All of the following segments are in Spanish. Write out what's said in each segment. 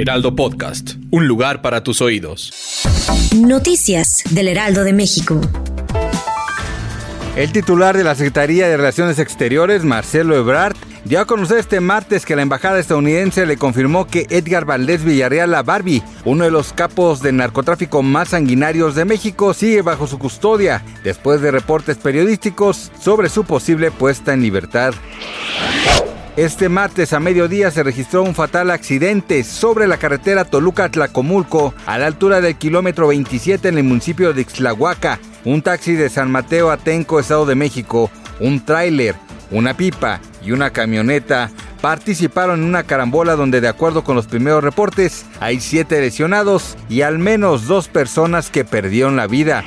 Heraldo Podcast, un lugar para tus oídos. Noticias del Heraldo de México. El titular de la Secretaría de Relaciones Exteriores, Marcelo Ebrard, dio a conocer este martes que la embajada estadounidense le confirmó que Edgar Valdés Villarreal La Barbie, uno de los capos de narcotráfico más sanguinarios de México, sigue bajo su custodia después de reportes periodísticos sobre su posible puesta en libertad. Este martes a mediodía se registró un fatal accidente sobre la carretera Toluca-Tlacomulco a la altura del kilómetro 27 en el municipio de Ixtlahuaca. Un taxi de San Mateo Atenco, Estado de México, un tráiler, una pipa y una camioneta participaron en una carambola donde de acuerdo con los primeros reportes hay siete lesionados y al menos dos personas que perdieron la vida.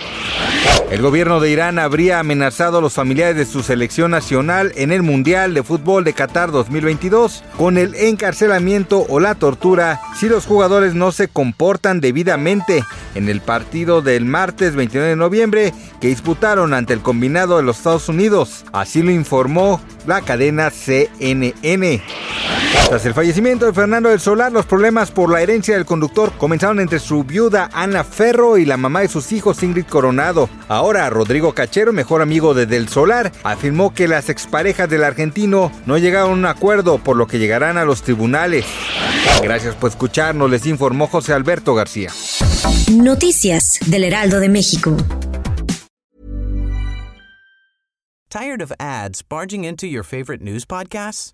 El gobierno de Irán habría amenazado a los familiares de su selección nacional en el Mundial de Fútbol de Qatar 2022 con el encarcelamiento o la tortura si los jugadores no se comportan debidamente en el partido del martes 29 de noviembre que disputaron ante el combinado de los Estados Unidos. Así lo informó la cadena CNN. Tras el fallecimiento de Fernando del Solar, los problemas por la herencia del conductor comenzaron entre su viuda Ana Ferro y la mamá de sus hijos Ingrid Coronado. Ahora Rodrigo Cachero, mejor amigo de Del Solar, afirmó que las exparejas del argentino no llegaron a un acuerdo, por lo que llegarán a los tribunales. Gracias por escucharnos, les informó José Alberto García. Noticias del Heraldo de México. Tired of ads barging into your favorite news podcasts?